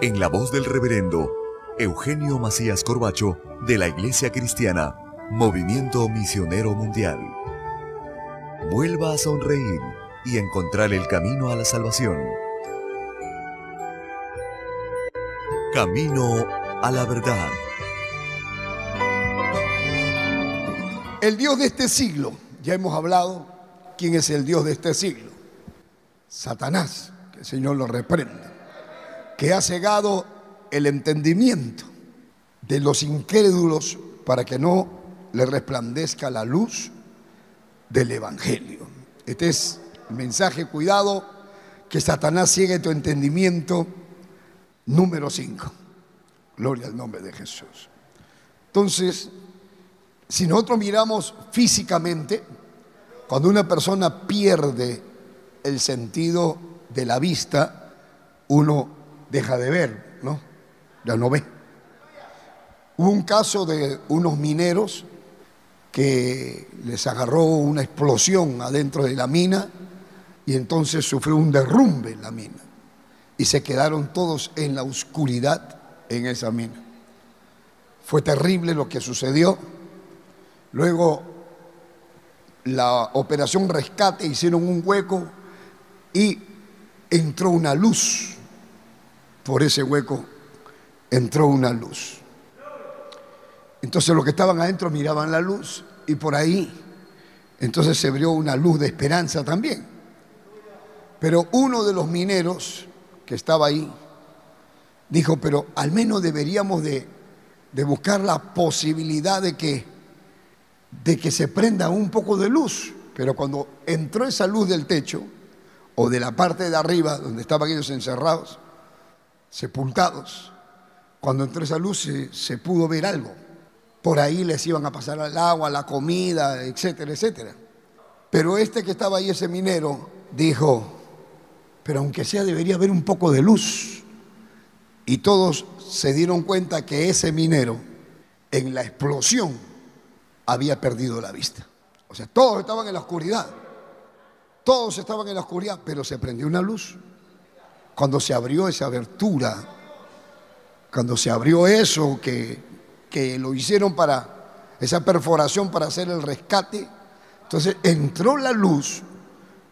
en la voz del reverendo Eugenio Macías Corbacho de la Iglesia Cristiana Movimiento Misionero Mundial. Vuelva a sonreír y encontrar el camino a la salvación. Camino a la verdad. El Dios de este siglo, ya hemos hablado quién es el Dios de este siglo. Satanás, que el Señor lo reprenda que ha cegado el entendimiento de los incrédulos para que no le resplandezca la luz del Evangelio. Este es el mensaje, cuidado, que Satanás ciegue tu entendimiento número 5. Gloria al nombre de Jesús. Entonces, si nosotros miramos físicamente, cuando una persona pierde el sentido de la vista, uno deja de ver, ¿no? Ya no ve. Hubo un caso de unos mineros que les agarró una explosión adentro de la mina y entonces sufrió un derrumbe en la mina y se quedaron todos en la oscuridad en esa mina. Fue terrible lo que sucedió. Luego la operación rescate hicieron un hueco y entró una luz por ese hueco entró una luz. Entonces los que estaban adentro miraban la luz y por ahí entonces se abrió una luz de esperanza también. Pero uno de los mineros que estaba ahí dijo, pero al menos deberíamos de, de buscar la posibilidad de que, de que se prenda un poco de luz. Pero cuando entró esa luz del techo o de la parte de arriba donde estaban ellos encerrados, sepultados. Cuando entró esa luz se, pudo ver algo. Por ahí les iban a pasar el agua, la comida, etcétera, etcétera. Pero este que estaba ahí, ese minero, dijo, pero aunque sea debería haber un poco de luz. Y todos se dieron cuenta que ese minero en la explosión había perdido la vista. O sea, todos estaban en la oscuridad. Todos estaban en la oscuridad, pero se prendió una luz cuando se abrió esa abertura, cuando se abrió eso que, que lo hicieron para esa perforación para hacer el rescate, entonces entró la luz,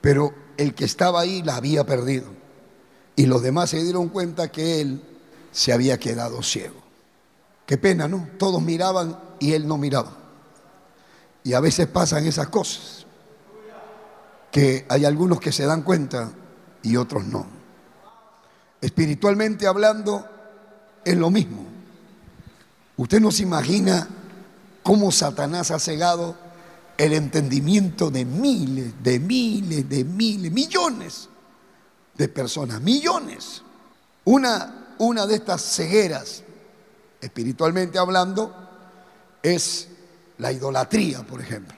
pero el que estaba ahí la había perdido. Y los demás se dieron cuenta que él se había quedado ciego. Qué pena, ¿no? Todos miraban y él no miraba. Y a veces pasan esas cosas, que hay algunos que se dan cuenta y otros no. Espiritualmente hablando, es lo mismo. Usted no se imagina cómo Satanás ha cegado el entendimiento de miles, de miles, de miles, millones de personas, millones. Una, una de estas cegueras, espiritualmente hablando, es la idolatría, por ejemplo.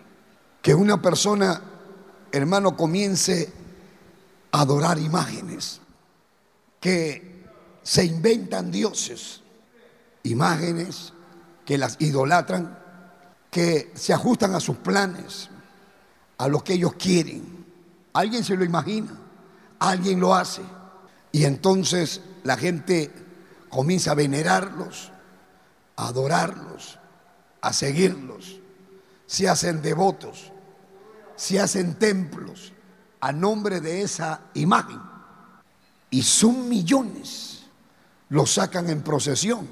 Que una persona, hermano, comience a adorar imágenes que se inventan dioses, imágenes que las idolatran que se ajustan a sus planes, a lo que ellos quieren. Alguien se lo imagina, alguien lo hace. Y entonces la gente comienza a venerarlos, a adorarlos, a seguirlos. Se hacen devotos, se hacen templos a nombre de esa imagen. Y son millones. Los sacan en procesión.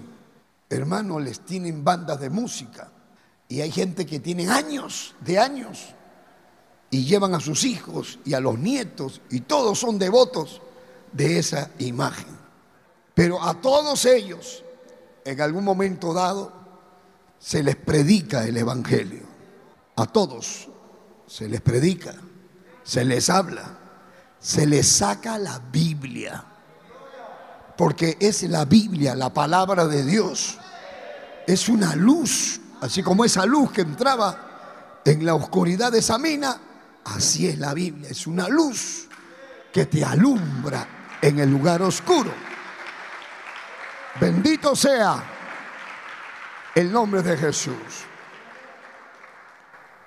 Hermanos, les tienen bandas de música. Y hay gente que tiene años, de años, y llevan a sus hijos y a los nietos, y todos son devotos de esa imagen. Pero a todos ellos, en algún momento dado, se les predica el Evangelio. A todos se les predica, se les habla, se les saca la Biblia. Porque es la Biblia, la palabra de Dios. Es una luz, así como esa luz que entraba en la oscuridad de esa mina, así es la Biblia. Es una luz que te alumbra en el lugar oscuro. Bendito sea el nombre de Jesús.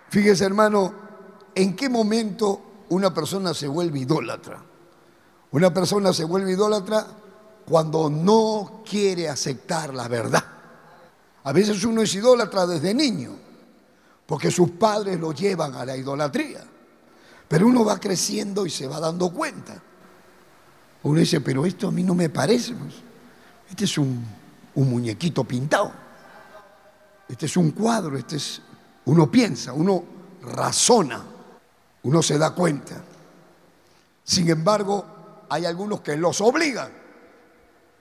Fíjese hermano, ¿en qué momento una persona se vuelve idólatra? Una persona se vuelve idólatra cuando no quiere aceptar la verdad. A veces uno es idólatra desde niño, porque sus padres lo llevan a la idolatría. Pero uno va creciendo y se va dando cuenta. Uno dice, pero esto a mí no me parece. Pues. Este es un, un muñequito pintado. Este es un cuadro, este es, uno piensa, uno razona, uno se da cuenta. Sin embargo, hay algunos que los obligan.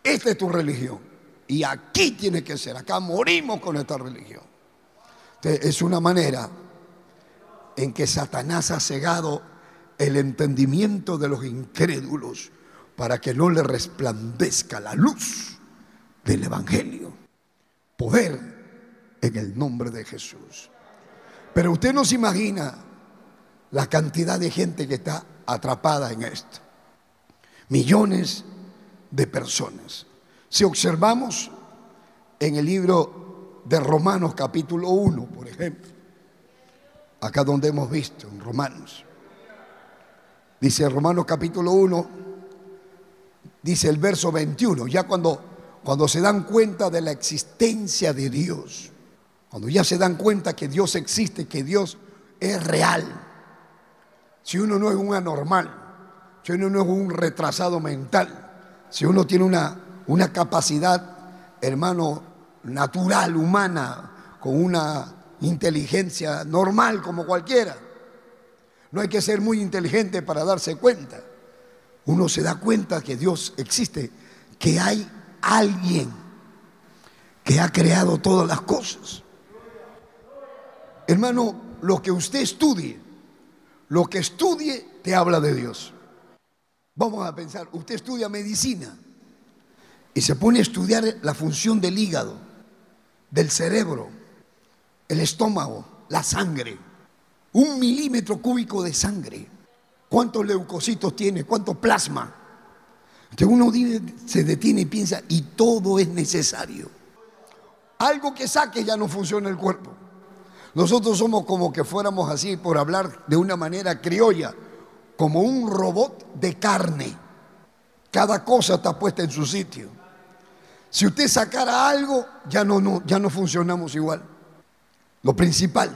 Esta es tu religión. Y aquí tiene que ser. Acá morimos con esta religión. es una manera en que Satanás ha cegado el entendimiento de los incrédulos para que no le resplandezca la luz del Evangelio. Poder en el nombre de Jesús. Pero usted no se imagina la cantidad de gente que está atrapada en esto. Millones de personas. Si observamos en el libro de Romanos capítulo 1, por ejemplo, acá donde hemos visto, en Romanos, dice Romanos capítulo 1, dice el verso 21, ya cuando, cuando se dan cuenta de la existencia de Dios, cuando ya se dan cuenta que Dios existe, que Dios es real, si uno no es un anormal, si uno no es un retrasado mental, si uno tiene una, una capacidad, hermano, natural, humana, con una inteligencia normal como cualquiera, no hay que ser muy inteligente para darse cuenta uno se da cuenta que Dios existe, que hay alguien que ha creado todas las cosas. Hermano, lo que usted estudie, lo que estudie te habla de Dios. Vamos a pensar, usted estudia medicina y se pone a estudiar la función del hígado, del cerebro, el estómago, la sangre, un milímetro cúbico de sangre cuántos leucocitos tiene, cuánto plasma. Entonces uno se detiene y piensa, y todo es necesario. Algo que saque ya no funciona el cuerpo. Nosotros somos como que fuéramos así, por hablar de una manera criolla, como un robot de carne. Cada cosa está puesta en su sitio. Si usted sacara algo, ya no, ya no funcionamos igual. Lo principal,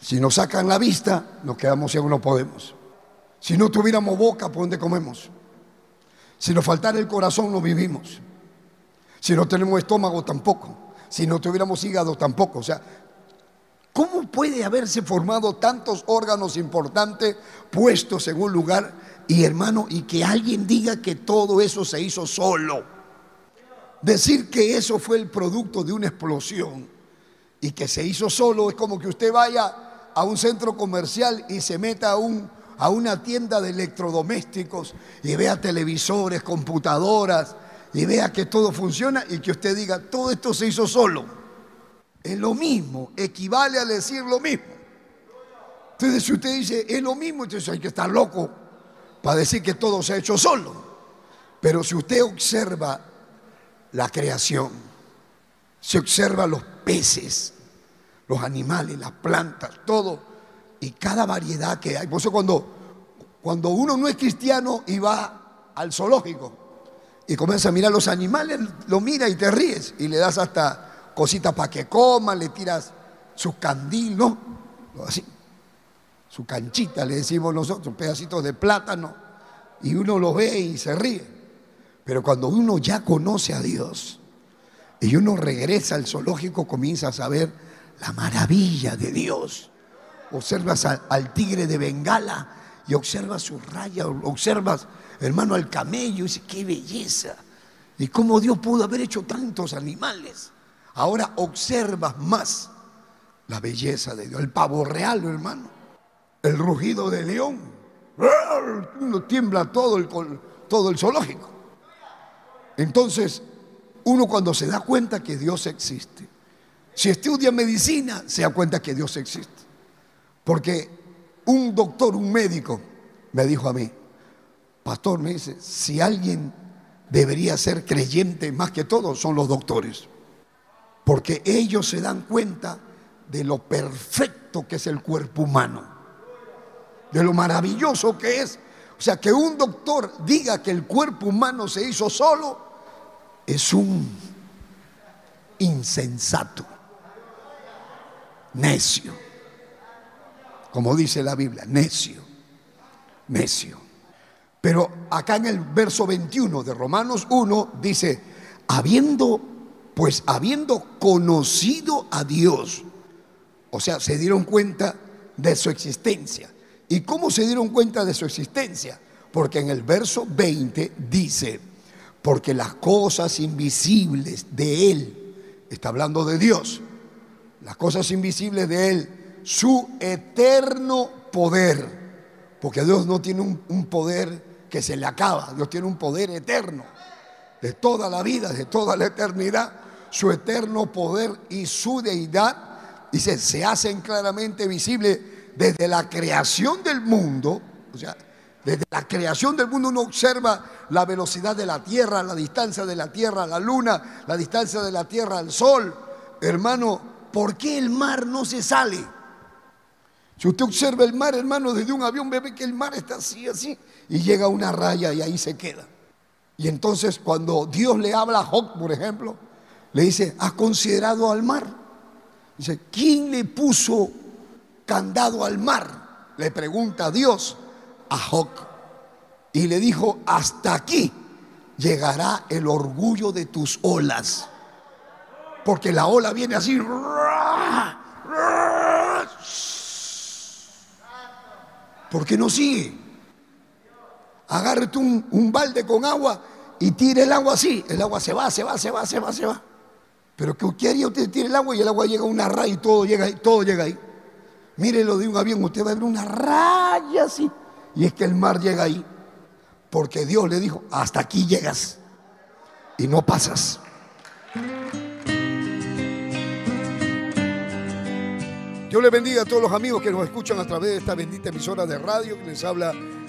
si nos sacan la vista, nos quedamos ciegos, no podemos. Si no tuviéramos boca, ¿por dónde comemos? Si nos faltara el corazón, no vivimos. Si no tenemos estómago, tampoco. Si no tuviéramos hígado, tampoco. O sea, ¿cómo puede haberse formado tantos órganos importantes puestos en un lugar y hermano, y que alguien diga que todo eso se hizo solo? Decir que eso fue el producto de una explosión y que se hizo solo es como que usted vaya a un centro comercial y se meta a un a una tienda de electrodomésticos y vea televisores, computadoras y vea que todo funciona y que usted diga, todo esto se hizo solo. Es lo mismo, equivale a decir lo mismo. Entonces, si usted dice, es lo mismo, entonces hay que estar loco para decir que todo se ha hecho solo. Pero si usted observa la creación, se observa los peces, los animales, las plantas, todo, y cada variedad que hay. Por eso cuando, cuando uno no es cristiano y va al zoológico y comienza a mirar los animales, lo mira y te ríes y le das hasta cositas para que coman, le tiras sus candil, ¿no? Así, su canchita, le decimos nosotros, pedacitos de plátano, y uno lo ve y se ríe. Pero cuando uno ya conoce a Dios y uno regresa al zoológico, comienza a saber la maravilla de Dios. Observas al, tigre de Bengala y observas su raya, observas, hermano, al camello y dices, qué belleza. Y cómo Dios pudo haber hecho tantos animales. Ahora observas más la belleza de Dios, el pavo real, hermano, el rugido de león. Uno tiembla todo el, todo el zoológico. Entonces, uno cuando se da cuenta que Dios existe, si estudia medicina, se da cuenta que Dios existe. Porque un doctor, un médico, me dijo a mí, pastor, me dice, si alguien debería ser creyente más que todo, son los doctores. Porque ellos se dan cuenta de lo perfecto que es el cuerpo humano, de lo maravilloso que es. O sea, que un doctor diga que el cuerpo humano se hizo solo es un insensato necio. Como dice la Biblia, necio, necio. Pero acá en el verso 21 de Romanos 1 dice, habiendo, pues habiendo conocido a Dios, o sea, se dieron cuenta de su existencia. ¿Y cómo se dieron cuenta de su existencia? Porque en el verso 20 dice, porque las cosas invisibles de Él, está hablando de Dios, las cosas invisibles de Él, su eterno poder. Porque Dios no tiene un, poder que se le acaba, Dios tiene un poder eterno, de toda la vida, de toda la eternidad. Su eterno poder y su deidad, dice, se hacen claramente visibles desde la creación del mundo. O sea, desde la creación del mundo uno observa la velocidad de la Tierra, la distancia de la Tierra a la Luna, la distancia de la Tierra al Sol. Hermano, ¿por qué el mar no se sale? Si usted observa el mar, hermano, desde un avión, ve que el mar está así, así, y llega una raya y ahí se queda. Y entonces cuando Dios le habla a Job, por ejemplo, le dice, ¿has considerado al mar? Dice, ¿quién le puso candado al mar? Le pregunta Dios a Job. Y le dijo, hasta aquí llegará el orgullo de tus olas porque la ola viene así. ¿Por qué no sigue? Agárrate un, balde con agua y tire el agua así. El agua se va, se va, se va, se va, se va. Pero ¿qué haría usted? Tire el agua y el agua llega a una raya y todo llega ahí, todo llega ahí. Mire lo de un avión, usted va a ver una raya así. Y es que el mar llega ahí. Porque Dios le dijo, hasta aquí llegas y no pasas. Dios le bendiga a todos los amigos que nos escuchan a través de esta bendita emisora de radio que les habla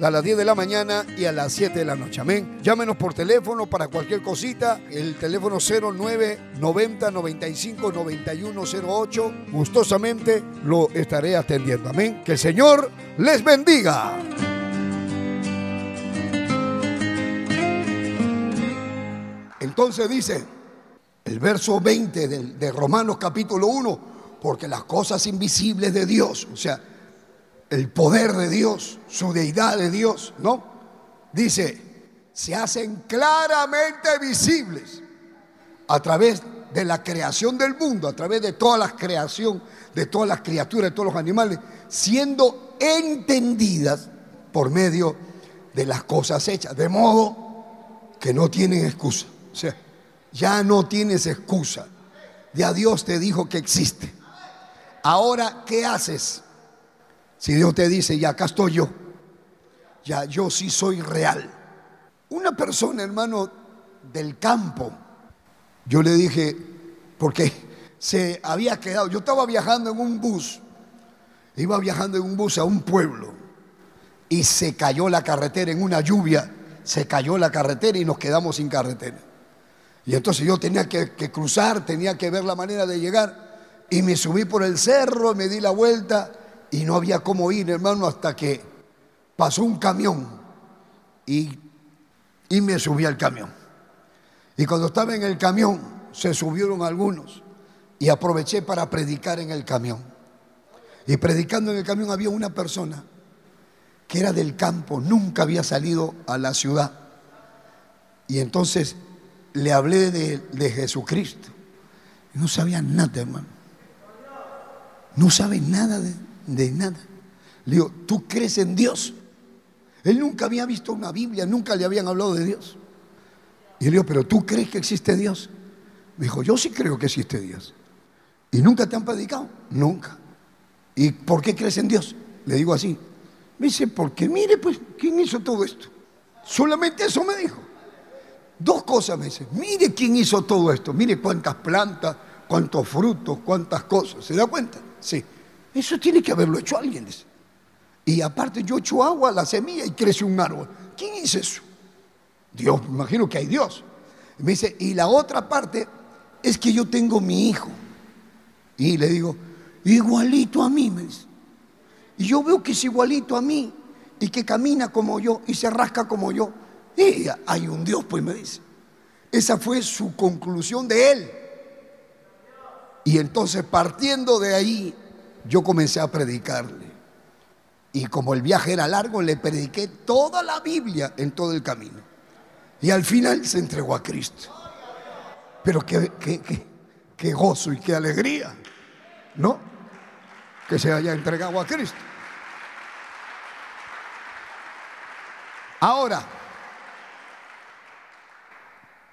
a las 10 de la mañana y a las 7 de la noche. Amén. Llámenos por teléfono para cualquier cosita. El teléfono 0990 95 9108. Gustosamente lo estaré atendiendo. Amén. Que el Señor les bendiga. Entonces dice el verso 20 de, de Romanos capítulo 1, porque las cosas invisibles de Dios, o sea, el poder de Dios, su deidad de Dios, ¿no? Dice, se hacen claramente visibles a través de la creación del mundo, a través de toda la creación, de todas las criaturas, de todos los animales, siendo entendidas por medio de las cosas hechas, de modo que no tienen excusa. O sea, ya no tienes excusa. Ya Dios te dijo que existe. Ahora, ¿qué haces? Si Dios te dice, ya acá estoy yo, ya yo sí soy real. Una persona, hermano, del campo. Yo le dije, porque se había quedado, yo estaba viajando en un bus, iba viajando en un bus a un pueblo y se cayó la carretera en una lluvia, se cayó la carretera y nos quedamos sin carretera. Y entonces yo tenía que, cruzar, tenía que ver la manera de llegar y me subí por el cerro, me di la vuelta y no había cómo ir, hermano, hasta que pasó un camión y, y me subí al camión. Y cuando estaba en el camión, se subieron algunos y aproveché para predicar en el camión. Y predicando en el camión había una persona que era del campo, nunca había salido a la ciudad. Y entonces le hablé de, Jesucristo. No sabía nada, hermano. No sabe nada de, de nada. Le digo, ¿tú crees en Dios? Él nunca había visto una Biblia, nunca le habían hablado de Dios. Y le digo, ¿pero tú crees que existe Dios? Me dijo, yo sí creo que existe Dios. ¿Y nunca te han predicado? Nunca. ¿Y por qué crees en Dios? Le digo así. Me dice, porque mire, pues, ¿quién hizo todo esto? Solamente eso me dijo. Dos cosas me dice, mire quién hizo todo esto, mire cuántas plantas, cuántos frutos, cuántas cosas. ¿Se da cuenta? Sí. Eso tiene que haberlo hecho alguien. Y aparte yo echo agua a la semilla y crece un árbol. ¿Quién hizo eso? Dios, me imagino que hay Dios. me dice, y la otra parte es que yo tengo mi hijo. Y le digo, igualito a mí, me dice. Y yo veo que es igualito a mí y que camina como yo y se rasca como yo. Y hay un Dios, pues me dice. Esa fue su conclusión de él. Y entonces partiendo de ahí, yo comencé a predicarle. Y como el viaje era largo, le prediqué toda la Biblia en todo el camino. Y al final se entregó a Cristo. Pero qué, qué gozo y qué alegría. ¿no? Que se haya entregado a Cristo. Ahora,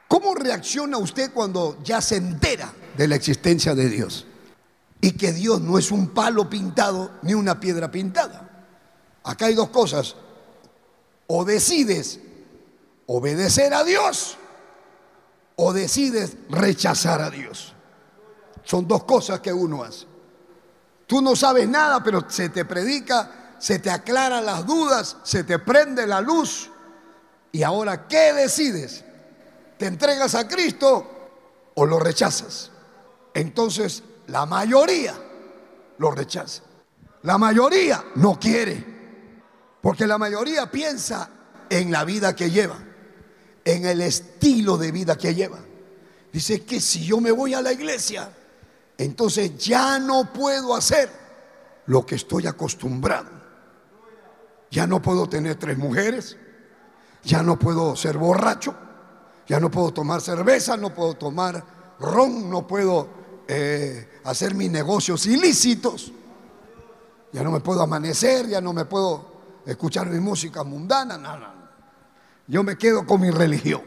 ¿cómo reacciona usted cuando ya se entera de la existencia de Dios? Y que Dios no es un palo pintado ni una piedra pintada. Acá hay dos cosas. O decides obedecer a Dios o decides rechazar a Dios. Son dos cosas que uno hace. Tú no sabes nada, pero se te predica, se te aclaran las dudas, se te prende la luz. Y ahora, ¿qué decides? ¿Te entregas a Cristo o lo rechazas? Entonces, la mayoría lo rechaza. La mayoría no quiere. Porque la mayoría piensa en la vida que lleva, en el estilo de vida que lleva. Dice que si yo me voy a la iglesia, entonces ya no puedo hacer lo que estoy acostumbrado. Ya no puedo tener tres mujeres, ya no puedo ser borracho, ya no puedo tomar cerveza, no puedo tomar ron, no puedo eh, hacer mis negocios ilícitos, ya no me puedo amanecer, ya no me puedo escuchar mi música mundana, no. Yo me quedo con mi religión.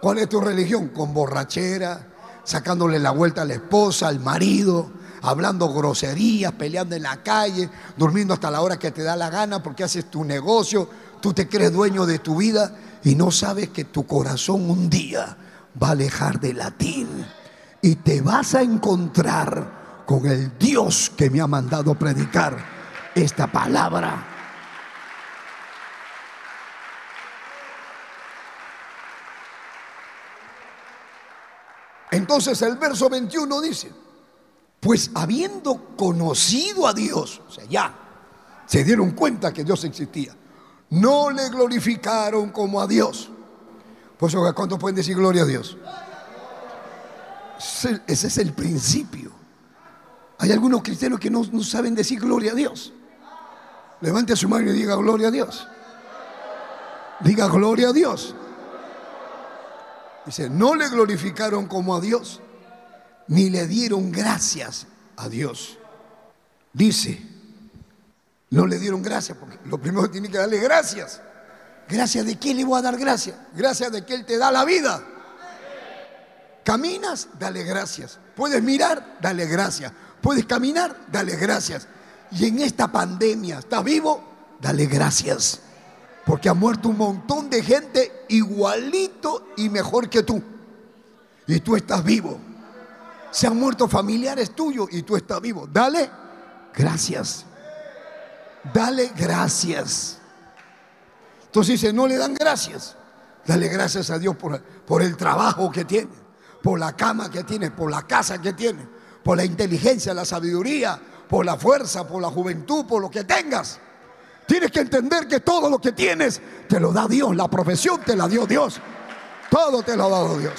¿Cuál es tu religión? Con borrachera, sacándole la vuelta a la esposa, al marido, hablando groserías, peleando en la calle, durmiendo hasta la hora que te da la gana porque haces tu negocio, tú te crees dueño de tu vida y no sabes que tu corazón un día va a alejar de latín y te vas a encontrar con el Dios que me ha mandado predicar esta palabra. Entonces el verso 21 dice, pues habiendo conocido a Dios, o sea, ya se dieron cuenta que Dios existía, no le glorificaron como a Dios. Por eso, ¿cuántos pueden decir gloria a Dios? Ese es el principio. Hay algunos cristianos que no, saben decir gloria a Dios. Levante su mano y diga gloria a Dios. Diga gloria a Dios. Dice, no le glorificaron como a Dios, ni le dieron gracias a Dios. Dice, no le dieron gracias, porque lo primero que tiene que darle gracias. ¿Gracias de quién le voy a dar gracias? Gracias de que Él te da la vida. Caminas, dale gracias. Puedes mirar, dale gracias. Puedes caminar, dale gracias. Y en esta pandemia, ¿estás vivo? Dale gracias. Porque ha muerto un montón de gente igualito y mejor que tú. Y tú estás vivo. Se han muerto familiares tuyos y tú estás vivo. Dale gracias. Dale gracias. Entonces dice, no le dan gracias. Dale gracias a Dios por, por el trabajo que tiene, por la cama que tiene, por la casa que tiene, por la inteligencia, la sabiduría, por la fuerza, por la juventud, por lo que tengas. Tienes que entender que todo lo que tienes te lo da Dios. La profesión te la dio Dios. Todo te lo ha dado Dios.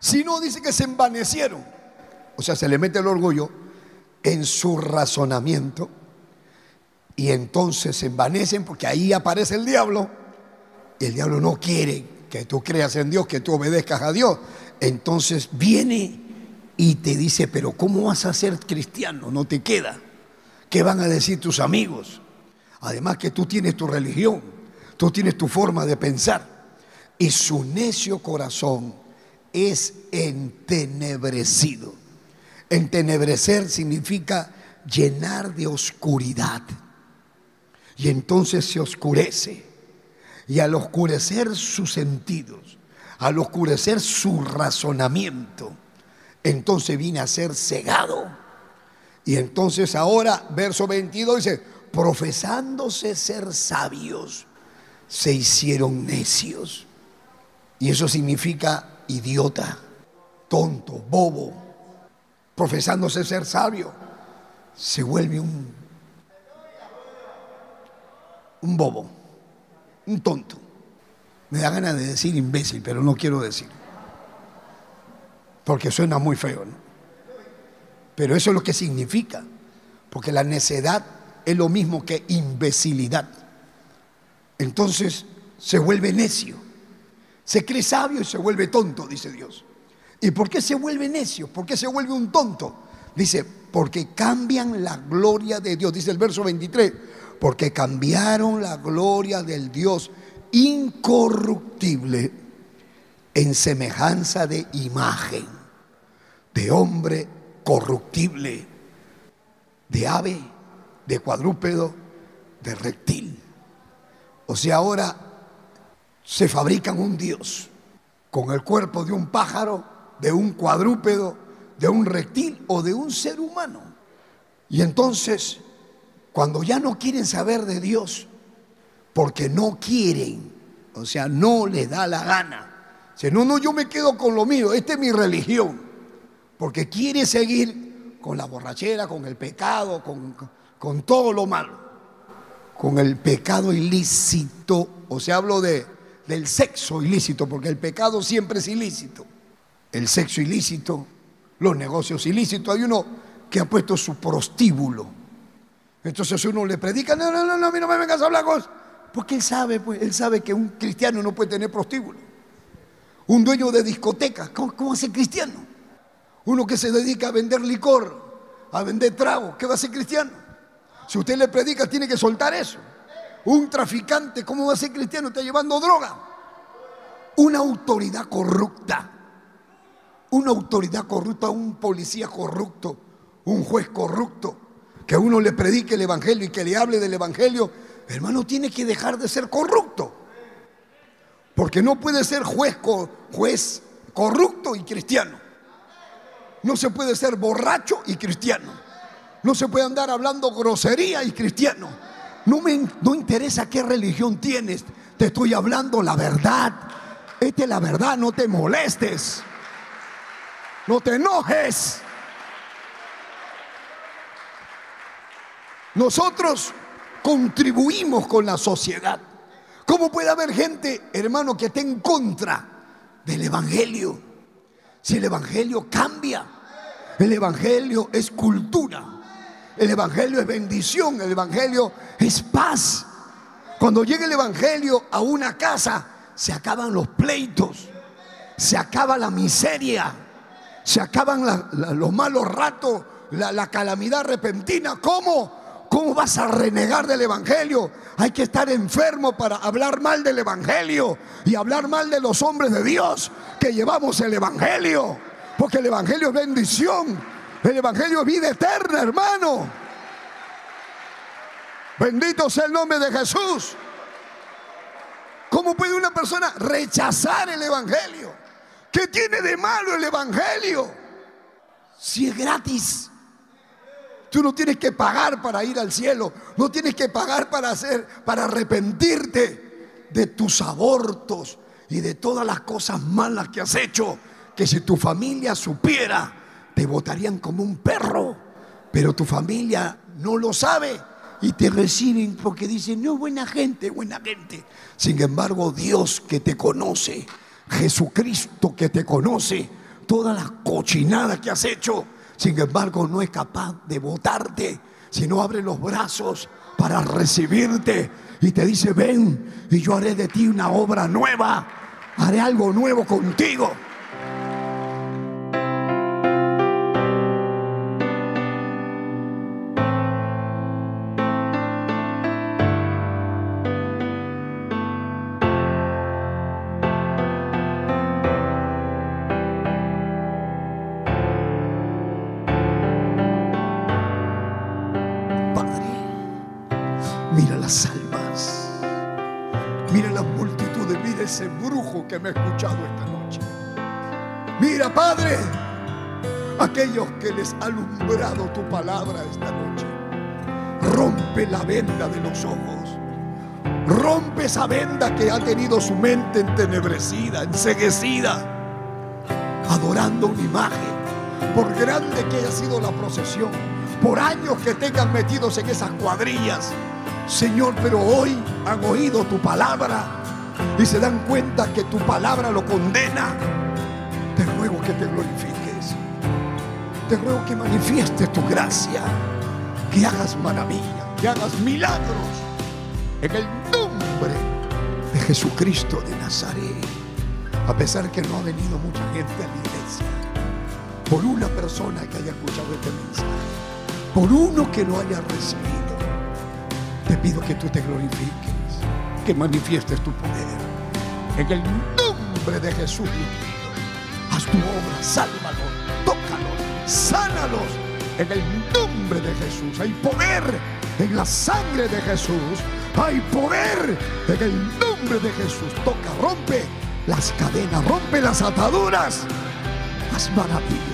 Si no, dice que se envanecieron. O sea, se le mete el orgullo en su razonamiento. Y entonces se envanecen porque ahí aparece el diablo. Y el diablo no quiere que tú creas en Dios, que tú obedezcas a Dios. Entonces viene y te dice, pero ¿cómo vas a ser cristiano? No te queda. ¿Qué van a decir tus amigos? Además que tú tienes tu religión, tú tienes tu forma de pensar. Y su necio corazón es entenebrecido. Entenebrecer significa llenar de oscuridad. Y entonces se oscurece. Y al oscurecer sus sentidos, al oscurecer su razonamiento, entonces viene a ser cegado. Y entonces ahora, verso 22 dice, profesándose ser sabios, se hicieron necios. Y eso significa idiota, tonto, bobo. Profesándose ser sabio, se vuelve un, un bobo, un tonto. Me da ganas de decir imbécil, pero no quiero decir. Porque suena muy feo. Pero eso es lo que significa. Porque la necedad es lo mismo que imbecilidad. Entonces se vuelve necio. Se cree sabio y se vuelve tonto, dice Dios. ¿Y por qué se vuelve necio? ¿Por qué se vuelve un tonto? Dice, porque cambian la gloria de Dios. Dice el verso 23, porque cambiaron la gloria del Dios incorruptible en semejanza de imagen, de hombre corruptible, de ave, de cuadrúpedo, de reptil. O sea, ahora se fabrican un Dios con el cuerpo de un pájaro, de un cuadrúpedo, de un reptil o de un ser humano. Y entonces, cuando ya no quieren saber de Dios, porque no quieren, o sea, no les da la gana. Si no, no, yo me quedo con lo mío, esta es mi religión, porque quiere seguir con la borrachera, con el pecado, con, con todo lo malo, con el pecado ilícito, o sea, hablo de, del sexo ilícito, porque el pecado siempre es ilícito, el sexo ilícito, los negocios ilícitos, hay uno que ha puesto su prostíbulo, entonces uno le predica, no, no, no, no, a mí no me vengas a hablar con... Porque él sabe, pues, él sabe que un cristiano no puede tener prostíbulo. Un dueño de discoteca, ¿cómo, cómo ser cristiano? Uno que se dedica a vender licor, a vender trago, ¿qué va a ser cristiano? Si usted le predica, tiene que soltar eso. Un traficante, ¿cómo va a ser cristiano? Está llevando droga. Una autoridad corrupta. Una autoridad corrupta, un policía corrupto, un juez corrupto, que uno le predique el evangelio y que le hable del evangelio hermano, tiene que dejar de ser corrupto. Porque no puede ser juez, juez corrupto y cristiano. No se puede ser borracho y cristiano. No se puede andar hablando grosería y cristiano. No me no interesa qué religión tienes. Te estoy hablando la verdad. Esta es la verdad. No te molestes. No te enojes. Nosotros contribuimos con la sociedad. ¿Cómo puede haber gente, hermano, que esté en contra del Evangelio? Si el Evangelio cambia, el Evangelio es cultura, el Evangelio es bendición, el Evangelio es paz. Cuando llega el Evangelio a una casa, se acaban los pleitos, se acaba la miseria, se acaban los malos ratos, la, la calamidad repentina. ¿Cómo? ¿Cómo vas a renegar del Evangelio? Hay que estar enfermo para hablar mal del Evangelio y hablar mal de los hombres de Dios que llevamos el Evangelio. Porque el Evangelio es bendición. El Evangelio es vida eterna, hermano. Bendito sea el nombre de Jesús. ¿Cómo puede una persona rechazar el Evangelio? ¿Qué tiene de malo el Evangelio? Si es gratis. Tú no tienes que pagar para ir al cielo, no tienes que pagar para hacer, para arrepentirte de tus abortos y de todas las cosas malas que has hecho, que si tu familia supiera, te votarían como un perro, pero tu familia no lo sabe y te reciben porque dicen, no, buena gente, buena gente. Sin embargo, Dios que te conoce, Jesucristo que te conoce, todas las cochinadas que has hecho, sin embargo, no es capaz de votarte, sino abre los brazos para recibirte y te dice, ven y yo haré de ti una obra nueva, haré algo nuevo contigo. Aquellos que les ha alumbrado tu palabra esta noche. Rompe la venda de los ojos. Rompe esa venda que ha tenido su mente entenebrecida, enseguecida, adorando una imagen. Por grande que haya sido la procesión, por años que tengan metidos en esas cuadrillas, Señor, pero hoy han oído tu palabra y se dan cuenta que tu palabra lo condena, te ruego que te glorifiques. Te ruego que manifiestes tu gracia, que hagas maravillas, que hagas milagros en el nombre de Jesucristo de Nazaret. A pesar que no ha venido mucha gente a la iglesia, por una persona que haya escuchado este mensaje, por uno que lo haya recibido, te pido que tú te glorifiques que manifiestes tu poder. En el nombre de Jesús, haz tu obra, tócalos, sánalos. En el nombre de Jesús hay poder en la sangre de Jesús. Hay poder en el nombre de Jesús. Toca, rompe las cadenas, rompe las ataduras. Haz maravillas.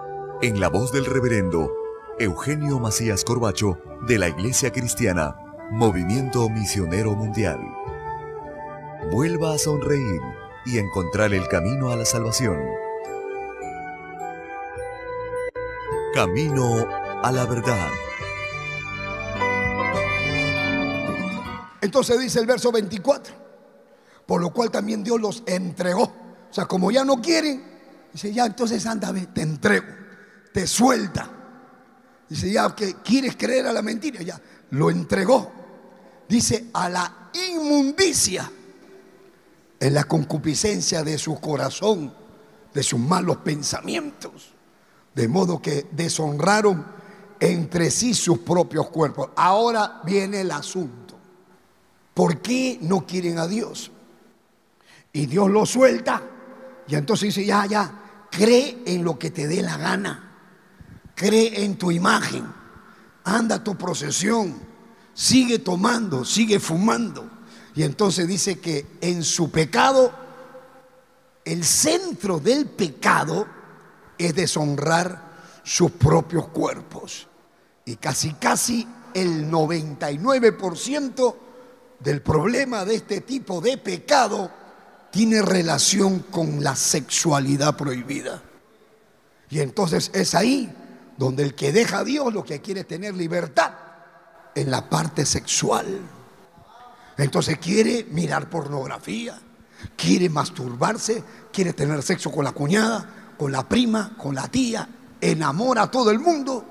en la voz del reverendo Eugenio Macías Corbacho de la Iglesia Cristiana, Movimiento Misionero Mundial. Vuelva a sonreír y encontrar el camino a la salvación. Camino a la verdad. Entonces dice el verso 24, por lo cual también Dios los entregó. O sea, como ya no quieren, dice, ya entonces anda, te entrego te suelta. Dice, ya que quieres creer a la mentira, ya lo entregó. Dice, a la inmundicia, en la concupiscencia de su corazón, de sus malos pensamientos. De modo que deshonraron entre sí sus propios cuerpos. Ahora viene el asunto. ¿Por qué no quieren a Dios? Y Dios lo suelta. Y entonces dice, ya, ya, cree en lo que te dé la gana cree en tu imagen, anda tu procesión, sigue tomando, sigue fumando. Y entonces dice que en su pecado, el centro del pecado es deshonrar sus propios cuerpos. Y casi, casi el 99% del problema de este tipo de pecado tiene relación con la sexualidad prohibida. Y entonces es ahí donde el que deja a Dios lo que quiere es tener libertad en la parte sexual. Entonces quiere mirar pornografía, quiere masturbarse, quiere tener sexo con la cuñada, con la prima, con la tía, enamora a todo el mundo.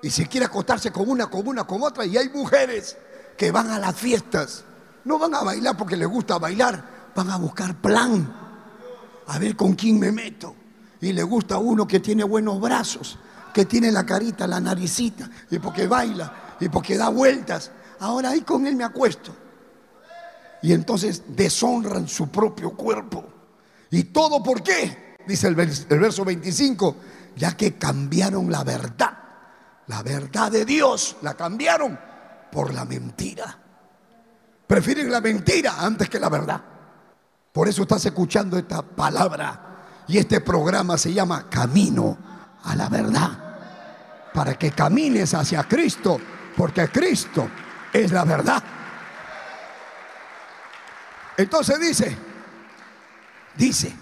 Y si quiere acostarse con una, con una, con otra, y hay mujeres que van a las fiestas, no van a bailar porque les gusta bailar, van a buscar plan, a ver con quién me meto. Y le gusta uno que tiene buenos brazos, que tiene la carita, la naricita, y porque baila, y porque da vueltas. Ahora ahí con él me acuesto. Y entonces deshonran su propio cuerpo. ¿Y todo por qué? Dice el, verso 25, ya que cambiaron la verdad. La verdad de Dios la cambiaron por la mentira. Prefieren la mentira antes que la verdad. Por eso estás escuchando esta palabra. Y este programa se llama Camino a la verdad para que camines hacia Cristo, porque Cristo es la verdad. Entonces dice, dice,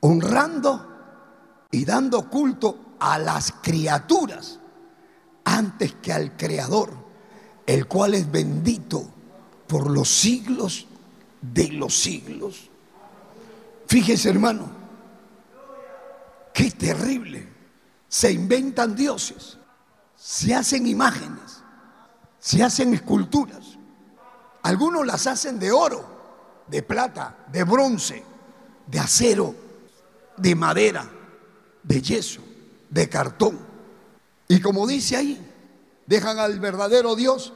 honrando y dando culto a las criaturas antes que al Creador, el cual es bendito por los siglos de los siglos. Fíjese hermano, qué terrible se inventan dioses, se hacen imágenes, se hacen esculturas. Algunos las hacen de oro, de plata, de bronce, de acero, de madera, de yeso, de cartón. Y como dice ahí, dejan al verdadero Dios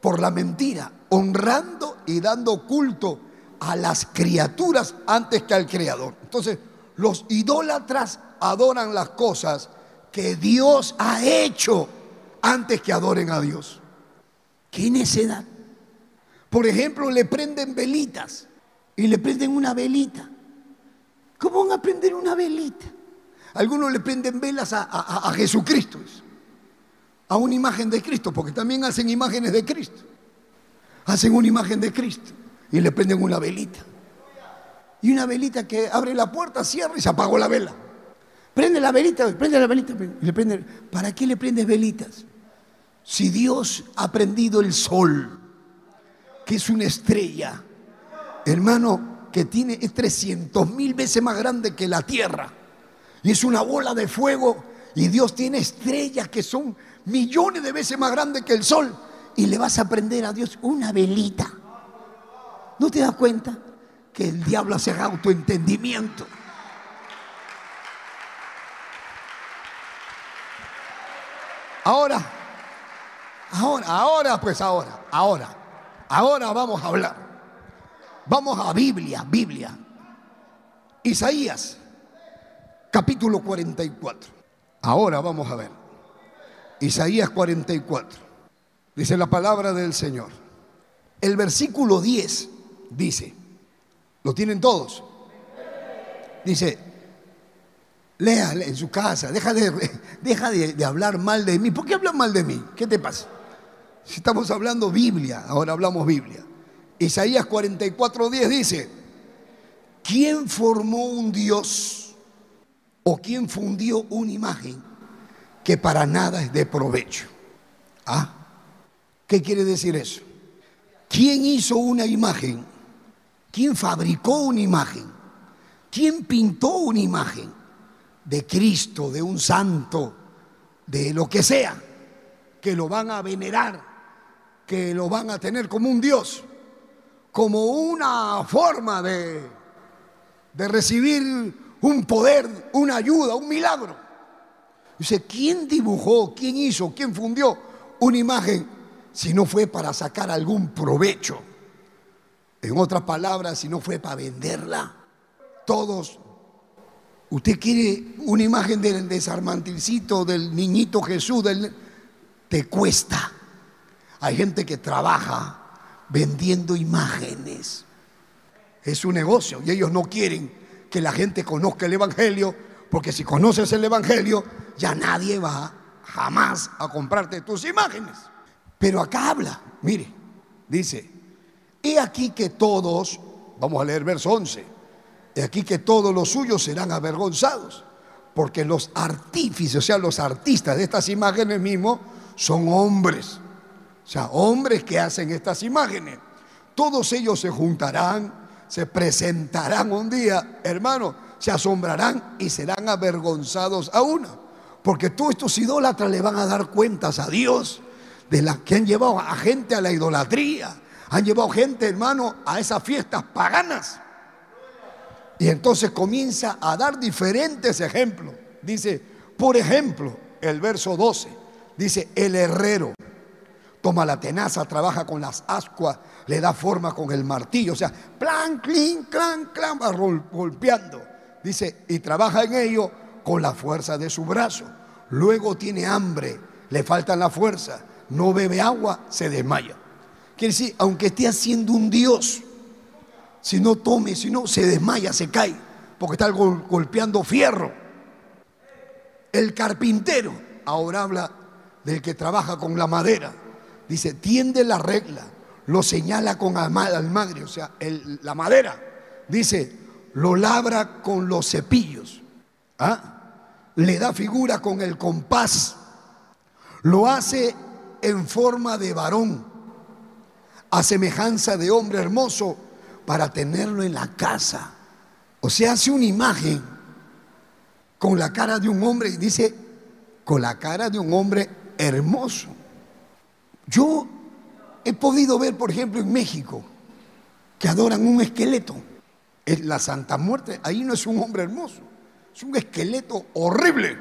por la mentira, honrando y dando culto a las criaturas antes que al Creador. Entonces, los idólatras adoran las cosas que Dios ha hecho antes que adoren a Dios. ¿Qué necedad? Por ejemplo, le prenden velitas y le prenden una velita. ¿Cómo van a prender una velita? Algunos le prenden velas a, a Jesucristo, a una imagen de Cristo, porque también hacen imágenes de Cristo. Hacen una imagen de Cristo y le prenden una velita. Y una velita que abre la puerta, cierra y se apagó la vela. Prende la velita, prende la velita. Le prende, ¿Para qué le prendes velitas? Si Dios ha prendido el sol, que es una estrella, hermano, que tiene, es 300 mil veces más grande que la tierra, y es una bola de fuego, y Dios tiene estrellas que son millones de veces más grandes que el sol, y le vas a prender a Dios una velita. ¿No te das cuenta que el diablo hace autoentendimiento? Ahora, ahora, ahora, pues ahora, ahora, ahora vamos a hablar. Vamos a Biblia, Biblia. Isaías, capítulo 44. Ahora vamos a ver. Isaías 44. Dice la palabra del Señor. El versículo 10 dice, ¿lo tienen todos? Dice, Lea en su casa, deja, de, de, hablar mal de mí. ¿Por qué hablan mal de mí? ¿Qué te pasa? Si estamos hablando Biblia, ahora hablamos Biblia. Isaías 44:10 dice, ¿quién formó un Dios o quién fundió una imagen que para nada es de provecho? ¿Ah? ¿Qué quiere decir eso? ¿Quién hizo una imagen? ¿Quién fabricó una imagen? ¿Quién pintó una imagen? De Cristo, de un santo, de lo que sea, que lo van a venerar, que lo van a tener como un Dios, como una forma de, de recibir un poder, una ayuda, un milagro. Dice, ¿quién dibujó, quién hizo, quién fundió una imagen si no fue para sacar algún provecho? En otras palabras, si no fue para venderla. Todos Usted quiere una imagen del desarmantilcito, del niñito Jesús, te cuesta. Hay gente que trabaja vendiendo imágenes. Es un negocio y ellos no quieren que la gente conozca el Evangelio, porque si conoces el Evangelio, ya nadie va jamás a comprarte tus imágenes. Pero acá habla, mire, dice, he aquí que todos, vamos a leer verso 11, de aquí que todos los suyos serán avergonzados, porque los artífices, o sea, los artistas de estas imágenes mismos, son hombres. O sea, hombres que hacen estas imágenes. Todos ellos se juntarán, se presentarán un día, hermano, se asombrarán y serán avergonzados a. Porque todos estos idólatras le van a dar cuentas a Dios de las que han llevado a gente a la idolatría, han llevado gente, hermano, a esas fiestas paganas. Y entonces comienza a dar diferentes ejemplos. Dice, por ejemplo, el verso 12, dice, el herrero toma la tenaza, trabaja con las ascuas, le da forma con el martillo, o sea, plan, clan, clan, va golpeando. Dice, y trabaja en ello con la fuerza de su brazo. Luego tiene hambre, le falta la fuerza, no bebe agua, se desmaya. Quiere decir, aunque esté haciendo un Dios, si no tome, si no, se desmaya, se cae, porque está golpeando fierro. El carpintero, ahora habla del que trabaja con la madera, dice, tiende la regla, lo señala con almagre, o sea, la madera, dice, lo labra con los cepillos, ¿ah? le da figura con el compás, lo hace en forma de varón, a semejanza de hombre hermoso, para tenerlo en la casa. O sea, hace una imagen con la cara de un hombre y dice, con la cara de un hombre hermoso. Yo he podido ver, por ejemplo, en México, que adoran un esqueleto. Es la Santa Muerte, ahí no es un hombre hermoso, es un esqueleto horrible.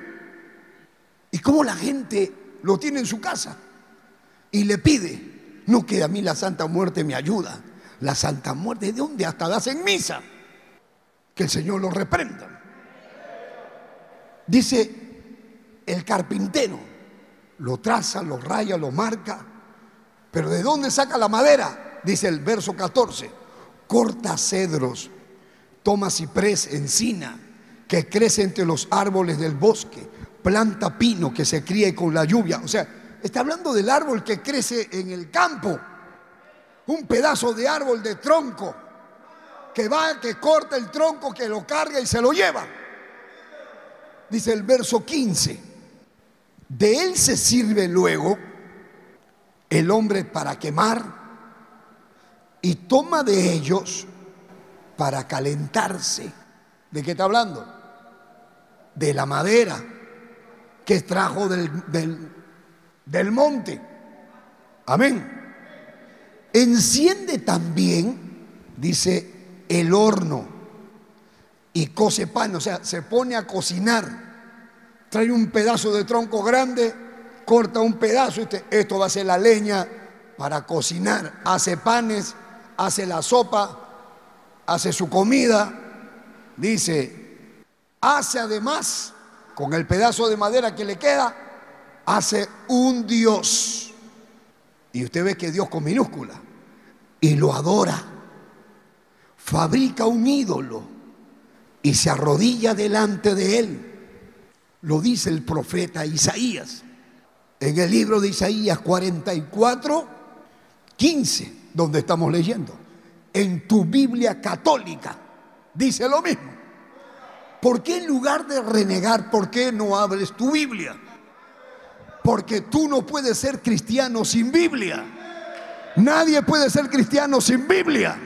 Y cómo la gente lo tiene en su casa y le pide, no que a mí la Santa Muerte me ayuda, la Santa Muerte. ¿De dónde hasta das en misa? Que el Señor lo reprenda. Dice el carpintero, lo traza, lo raya, lo marca. Pero ¿de dónde saca la madera? Dice el verso 14. Corta cedros, toma ciprés, encina, que crece entre los árboles del bosque, planta pino que se cría con la lluvia. O sea, está hablando del árbol que crece en el campo un pedazo de árbol de tronco que va, que corta el tronco, que lo carga y se lo lleva. dice el verso 15, de él se sirve luego el hombre para quemar y toma de ellos para calentarse. ¿De qué está hablando? De la madera que extrajo del, del, del monte. Amén. Enciende también, dice, el horno y cose pan, o sea, se pone a cocinar. Trae un pedazo de tronco grande, corta un pedazo, este, esto va a ser la leña para cocinar. Hace panes, hace la sopa, hace su comida. Dice, hace además, con el pedazo de madera que le queda, hace un Dios. Y usted ve que Dios con minúscula. Y lo adora. Fabrica un ídolo y se arrodilla delante de él. Lo dice el profeta Isaías. En el libro de Isaías 44, 15, donde estamos leyendo. En tu Biblia católica dice lo mismo. ¿Por qué en lugar de renegar, por qué no abres tu Biblia? Porque tú no puedes ser cristiano sin Biblia. Nadie puede ser cristiano sin Biblia.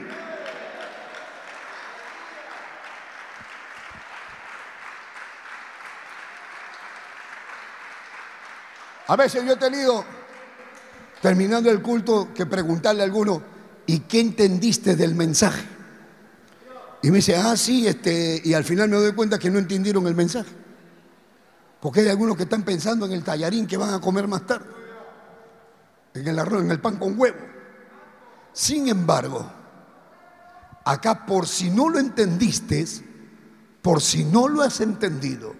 A veces yo he tenido, terminando el culto, que preguntarle a alguno, ¿y qué entendiste del mensaje? Y me dice, ah, sí, este, y al final me doy cuenta que no entendieron el mensaje. Porque hay algunos que están pensando en el tallarín que van a comer más tarde, en el arroz, en el pan con huevo. Sin embargo, acá por si no lo entendiste, por si no lo has entendido,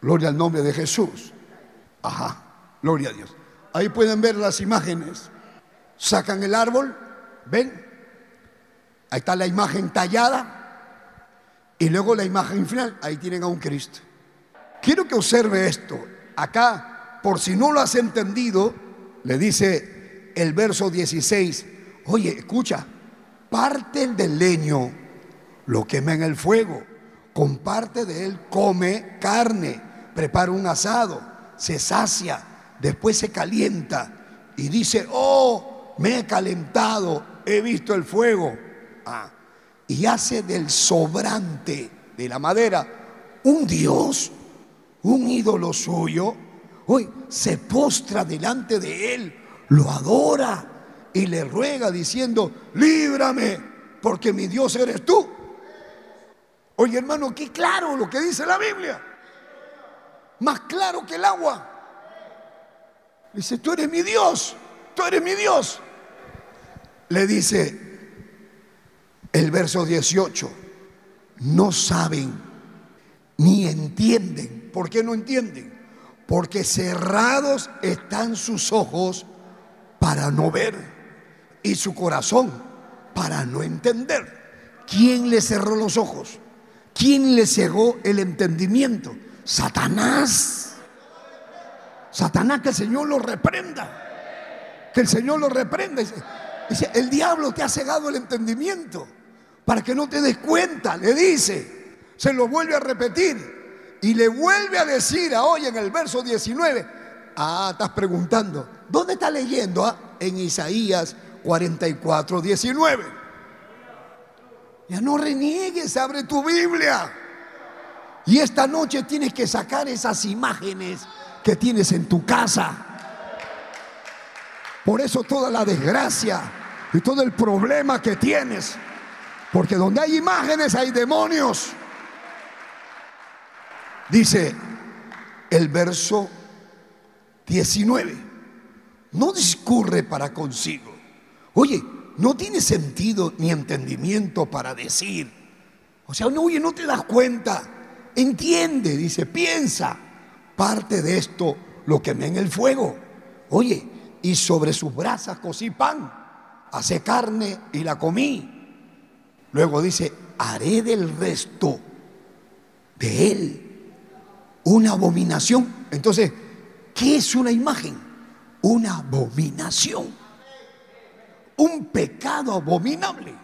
gloria al nombre de Jesús. Ajá, gloria a Dios. Ahí pueden ver las imágenes. Sacan el árbol, ven, ahí está la imagen tallada y luego la imagen final, ahí tienen a un Cristo. Quiero que observe esto. Acá, por si no lo has entendido, le dice el verso 16, oye, escucha, parte del leño lo quema en el fuego, con parte de él come carne, prepara un asado, se sacia, después se calienta y dice, oh, me he calentado, he visto el fuego. Ah, y hace del sobrante de la madera un dios un ídolo suyo, hoy se postra delante de él, lo adora y le ruega diciendo, líbrame, porque mi Dios eres tú. Oye hermano, qué claro lo que dice la Biblia. Más claro que el agua. Dice, tú eres mi Dios, tú eres mi Dios. Le dice el verso 18, no saben ni entienden ¿Por qué no entienden? Porque cerrados están sus ojos para no ver y su corazón para no entender. ¿Quién le cerró los ojos? ¿Quién le cegó el entendimiento? Satanás. Satanás que el Señor lo reprenda. Que el Señor lo reprenda. Dice, el diablo te ha cegado el entendimiento para que no te des cuenta, le dice. Se lo vuelve a repetir. Y le vuelve a decir a hoy en el verso 19, ah, estás preguntando, ¿dónde está leyendo? Ah, en Isaías 44, 19. Ya no reniegues, abre tu Biblia. Y esta noche tienes que sacar esas imágenes que tienes en tu casa. Por eso toda la desgracia y todo el problema que tienes. Porque donde hay imágenes hay demonios. Dice el verso 19, no discurre para consigo. Oye, no tiene sentido ni entendimiento para decir. O sea, no, oye, no te das cuenta. Entiende, dice, piensa. Parte de esto lo quemé en el fuego. Oye, y sobre sus brasas cocí pan, hace carne y la comí. Luego dice, haré del resto de él una abominación. Entonces, ¿qué es una imagen? Una abominación. Un pecado abominable.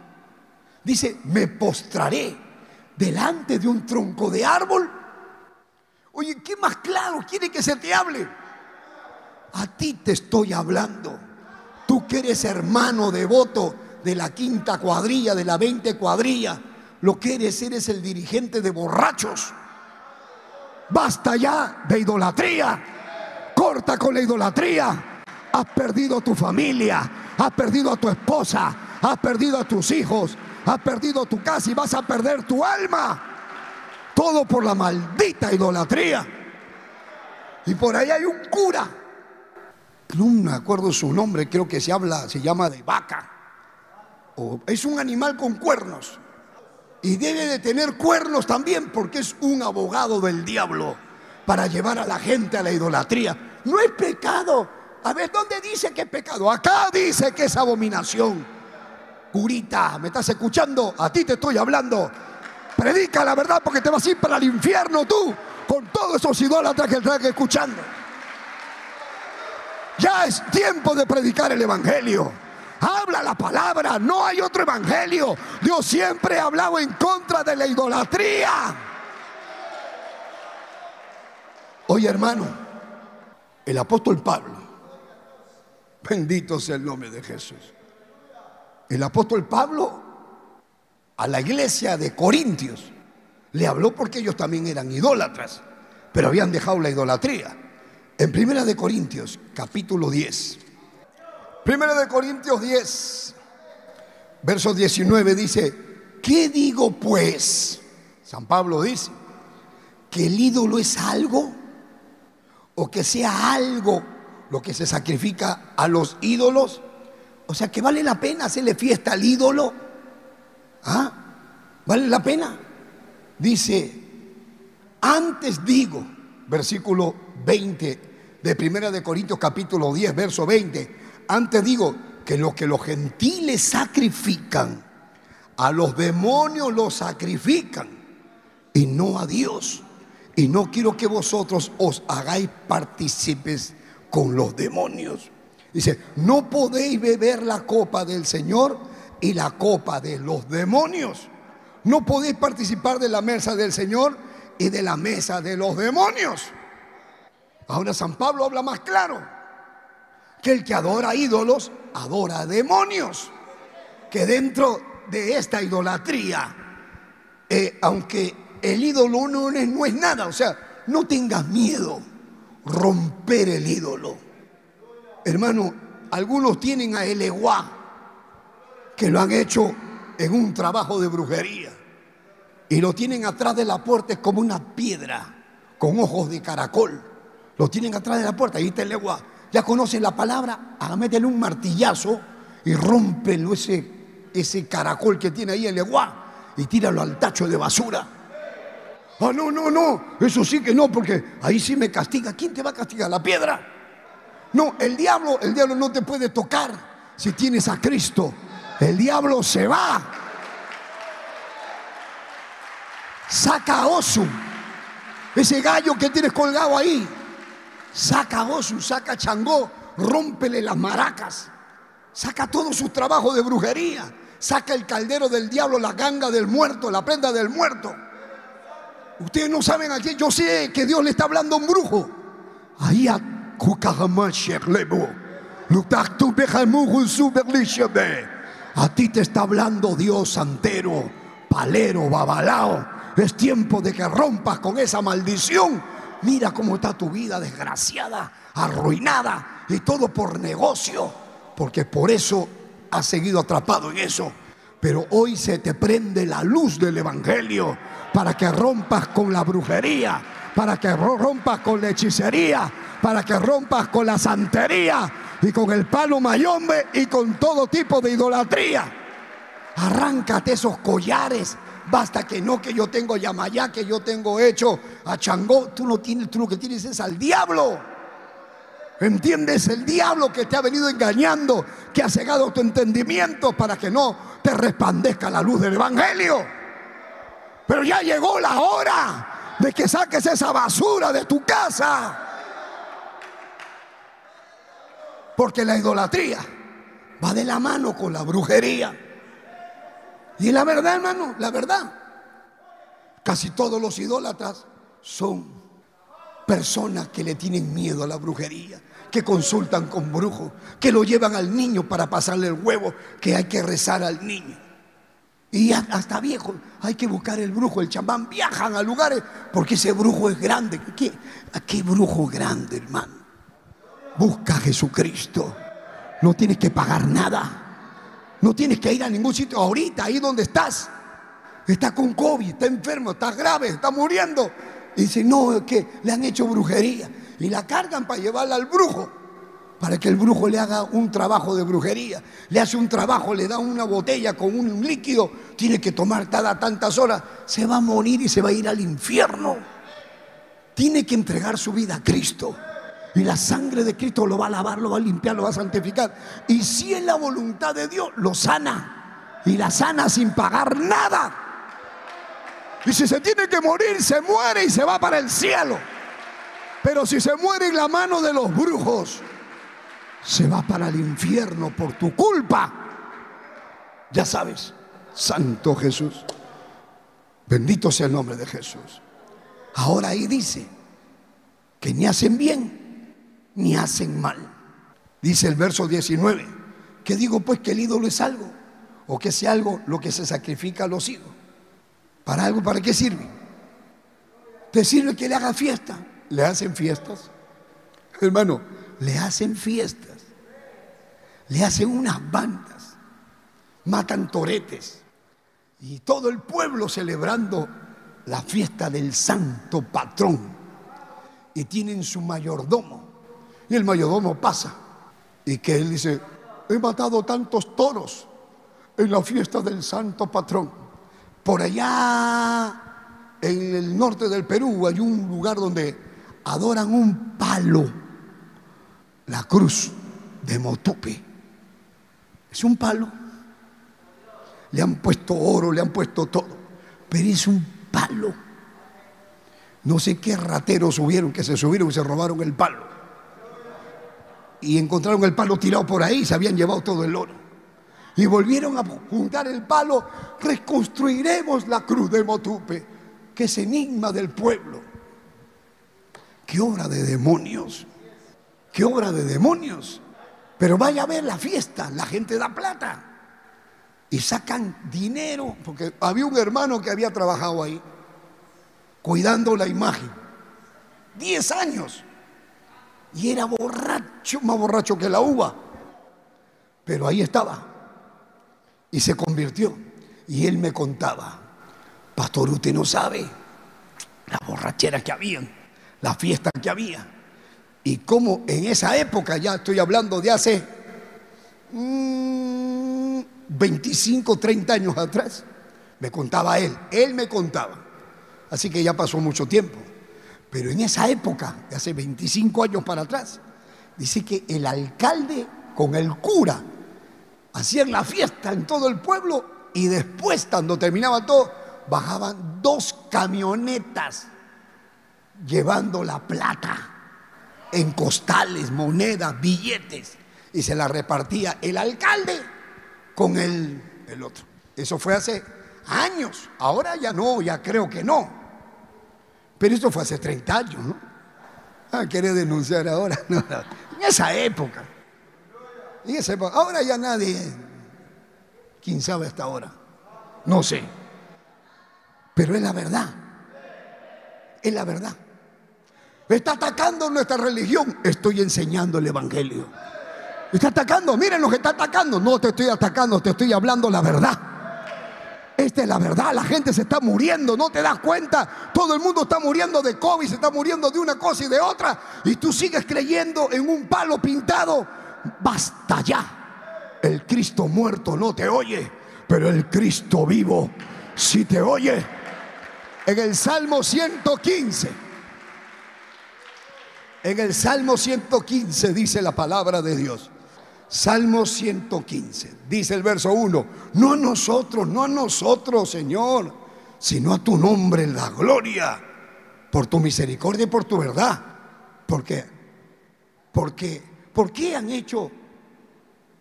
Dice, me postraré delante de un tronco de árbol Oye, ¿qué más claro quiere que se te hable? A ti te estoy hablando. Tú que eres hermano devoto de la quinta cuadrilla, de la veinte cuadrilla, lo que eres, eres el dirigente de borrachos. Basta ya de idolatría. Corta con la idolatría. Has perdido a tu familia, has perdido a tu esposa, has perdido a tus hijos, has perdido tu casa y vas a perder tu alma. Todo por la maldita idolatría. Y por ahí hay un cura. No me acuerdo su nombre, creo que se habla, se llama de vaca. O es un animal con cuernos. Y debe de tener cuernos también porque es un abogado del diablo para llevar a la gente a la idolatría. No es pecado. A ver, ¿dónde dice que es pecado? Acá dice que es abominación. Curita, ¿me estás escuchando? A ti te estoy hablando. Predica la verdad porque te vas a ir para el infierno tú con todos esos idólatras que estás escuchando. Ya es tiempo de predicar el Evangelio. Habla la palabra, no hay otro evangelio. Dios siempre ha hablado en contra de la idolatría. Oye hermano, el apóstol Pablo, bendito sea el nombre de Jesús. El apóstol Pablo a la iglesia de Corintios le habló porque ellos también eran idólatras, pero habían dejado la idolatría. En Primera de Corintios, capítulo 10. Primera de Corintios 10, verso 19 dice, ¿qué digo pues? San Pablo dice, que el ídolo es algo o que sea algo lo que se sacrifica a los ídolos. O sea, que vale la pena hacerle fiesta al ídolo. ¿Ah? ¿Vale la pena? Dice, antes digo, versículo 20 de Primera de Corintios capítulo 10, verso 20, antes digo que lo que los gentiles sacrifican, a los demonios los sacrifican y no a Dios. Y no quiero que vosotros os hagáis partícipes con los demonios. Dice, no podéis beber la copa del Señor y la copa de los demonios. No podéis participar de la mesa del Señor y de la mesa de los demonios. Ahora San Pablo habla más claro que el que adora ídolos adora demonios. Que dentro de esta idolatría, eh, aunque el ídolo no es, no es nada, o sea, no tengas miedo romper el ídolo. Hermano, algunos tienen a Eleguá, que lo han hecho en un trabajo de brujería, y lo tienen atrás de la puerta como una piedra, con ojos de caracol. Lo tienen atrás de la puerta, ahí está Eleguá ya conoce la palabra, a métele un martillazo y rómpelo ese, ese caracol que tiene ahí el leguá y tíralo al tacho de basura. Ah, no, no, no, eso sí que no, porque ahí sí me castiga. ¿Quién te va a castigar? ¿La piedra? No, el diablo, el diablo no te puede tocar si tienes a Cristo. El diablo se va. Saca a Osu, ese gallo que tienes colgado ahí saca Osu, saca Changó, rómpele las maracas, saca todo su trabajo de brujería, saca el caldero del diablo, la ganga del muerto, la prenda del muerto. Ustedes no saben aquí, yo sé que Dios le está hablando a un brujo. Ahí a a ti te está hablando Dios santero, palero, babalao. Es tiempo de que rompas con esa maldición Mira cómo está tu vida desgraciada, arruinada y todo por negocio, porque por eso has seguido atrapado en eso. Pero hoy se te prende la luz del Evangelio para que rompas con la brujería, para que rompas con la hechicería, para que rompas con la santería y con el palo mayombe y con todo tipo de idolatría. Arráncate esos collares Basta que no, que yo tengo Yamayá, que yo tengo hecho a Changó. Tú no tienes, tú lo que tienes es al diablo. ¿Entiendes? El diablo que te ha venido engañando, que ha cegado tu entendimiento para que no te resplandezca la luz del Evangelio. Pero ya llegó la hora de que saques esa basura de tu casa. Porque la idolatría va de la mano con la brujería. Y la verdad, hermano, la verdad, casi todos los idólatras son personas que le tienen miedo a la brujería, que consultan con brujos, que lo llevan al niño para pasarle el huevo, que hay que rezar al niño. Y hasta viejos, hay que buscar el brujo, el chamán, viajan a lugares porque ese brujo es grande. ¿Qué, ¿A qué brujo grande, hermano? Busca a Jesucristo. No tienes que pagar nada. No tienes que ir a ningún sitio ahorita, ahí donde estás. Está con COVID, está enfermo, está grave, está muriendo. Y dice, no, es que le han hecho brujería. Y la cargan para llevarla al brujo para que el brujo le haga un trabajo de brujería. Le hace un trabajo, le da una botella con un líquido, tiene que tomar cada tantas horas, se va a morir y se va a ir al infierno. Tiene que entregar su vida a Cristo. Y la sangre de Cristo lo va a lavar, lo va a limpiar, lo va a santificar. Y si es la voluntad de Dios, lo sana. Y la sana sin pagar nada. Y si se tiene que morir, se muere y se va para el cielo. Pero si se muere en la mano de los brujos, se va para el infierno por tu culpa. Ya sabes, Santo Jesús. Bendito sea el nombre de Jesús. Ahora ahí dice que ni hacen bien ni hacen mal. Dice el verso 19. Que digo pues que el ídolo es algo o que sea algo lo que se sacrifica a los hijos. ¿Para algo? ¿Para qué sirve? ¿Te sirve que le haga fiesta? ¿Le hacen fiestas? Hermano, le hacen fiestas le hacen unas bandas, matan toretes y todo el pueblo celebrando la fiesta del santo patrón. Y tienen su mayordomo. Y el mayordomo pasa y que él dice, he matado tantos toros en la fiesta del santo patrón. Por allá en el norte del Perú hay un lugar donde adoran un palo, la cruz de Motupe. Es un palo. Le han puesto oro, le han puesto todo. Pero es un palo. No sé qué rateros subieron, que se subieron y se robaron el palo. Y encontraron el palo tirado por ahí, se habían llevado todo el oro. Y volvieron a juntar el palo, reconstruiremos la cruz de Motupe, que es enigma del pueblo. Qué obra de demonios, qué obra de demonios. Pero vaya a ver la fiesta, la gente da plata y sacan dinero, porque había un hermano que había trabajado ahí, cuidando la imagen, diez años, y era borracho, más borracho que la uva, pero ahí estaba, y se convirtió, y él me contaba, pastor, usted no sabe la borrachera que había, la fiesta que había y cómo en esa época, ya estoy hablando de hace 25, mm, 30 años atrás, me contaba él, él me contaba. Así que ya pasó mucho tiempo. Pero en esa época, de hace 25 años para atrás, dice que el alcalde con el cura hacían la fiesta en todo el pueblo y después, cuando terminaba todo, bajaban dos camionetas llevando la plata en costales, monedas, billetes, y se la repartía el alcalde con el, el otro. Eso fue hace años, ahora ya no, ya creo que no. Pero esto fue hace 30 años, ¿no? Ah, quiere denunciar ahora. En esa época. En esa época. Ahora ya nadie. ¿Quién sabe hasta ahora? No sé. Pero es la verdad. Es la verdad. Está atacando nuestra religión. Estoy enseñando el Evangelio. Está atacando. Miren lo que está atacando. No te estoy atacando, te estoy hablando la verdad. Esta es la verdad. La gente se está muriendo. No te das cuenta. Todo el mundo está muriendo de COVID. Se está muriendo de una cosa y de otra. Y tú sigues creyendo en un palo pintado. Basta ya. El Cristo muerto no te oye. Pero el Cristo vivo sí te oye. En el Salmo 115. En el Salmo 115 dice la palabra de Dios. Salmo 115, dice el verso 1, no a nosotros, no a nosotros, Señor, sino a tu nombre la gloria, por tu misericordia y por tu verdad. Porque, porque, ¿por qué han hecho?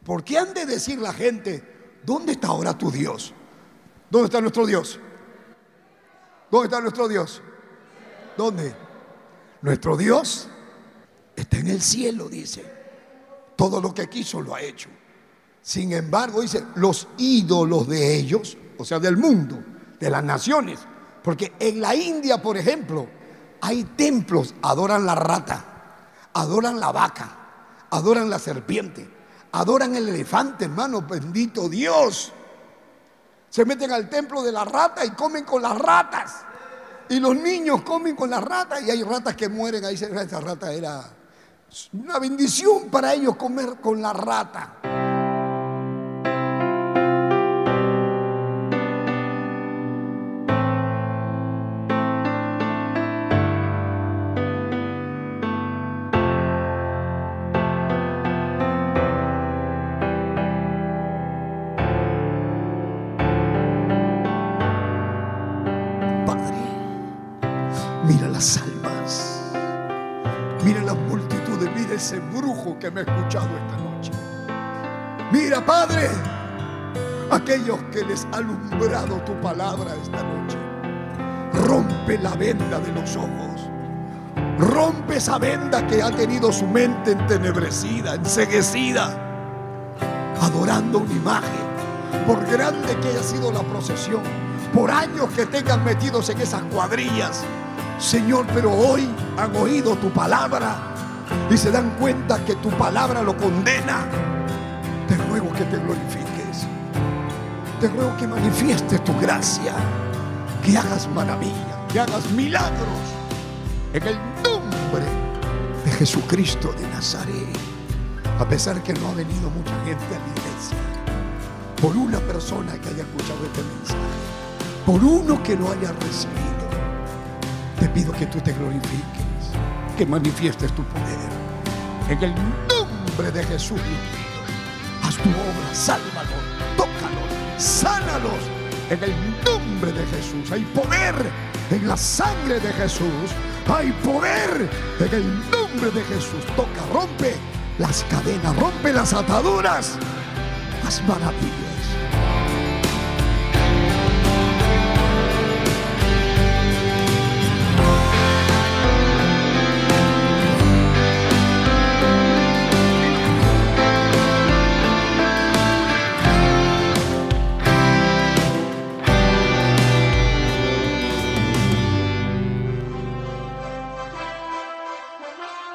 ¿Por qué han de decir la gente, ¿dónde está ahora tu Dios? ¿Dónde está nuestro Dios? ¿Dónde está nuestro Dios? ¿Dónde? Nuestro Dios está en el cielo, dice. Todo lo que quiso lo ha hecho. Sin embargo, dice, los ídolos de ellos, o sea, del mundo, de las naciones. Porque en la India, por ejemplo, hay templos, adoran la rata, adoran la vaca, adoran la serpiente, adoran el elefante, hermano, bendito Dios. Se meten al templo de la rata y comen con las ratas. Y los niños comen con las ratas y hay ratas que mueren. Ahí esa rata era una bendición para ellos comer con la rata. Me ha escuchado esta noche. Mira, Padre, aquellos que les ha alumbrado tu palabra esta noche. Rompe la venda de los ojos. Rompe esa venda que ha tenido su mente entenebrecida, enseguecida, adorando una imagen. Por grande que haya sido la procesión, por años que tengan metidos en esas cuadrillas, Señor, pero hoy han oído tu palabra y se dan cuenta que tu palabra lo condena, te ruego que te glorifiques. Te ruego que manifiestes tu gracia, que hagas maravilla, que hagas milagros en el nombre de Jesucristo de Nazaret. A pesar que no ha venido mucha gente a la iglesia, por una persona que haya escuchado este mensaje, por uno que lo haya recibido, te pido que tú te glorifiques que manifiestes tu poder. En el nombre de Jesús, haz tu obra, sálvalos, tócalos, sánalos. En el nombre de Jesús hay poder en la sangre de Jesús. Hay poder en el nombre de Jesús. Toca, rompe las cadenas, rompe las ataduras. Haz maravillas.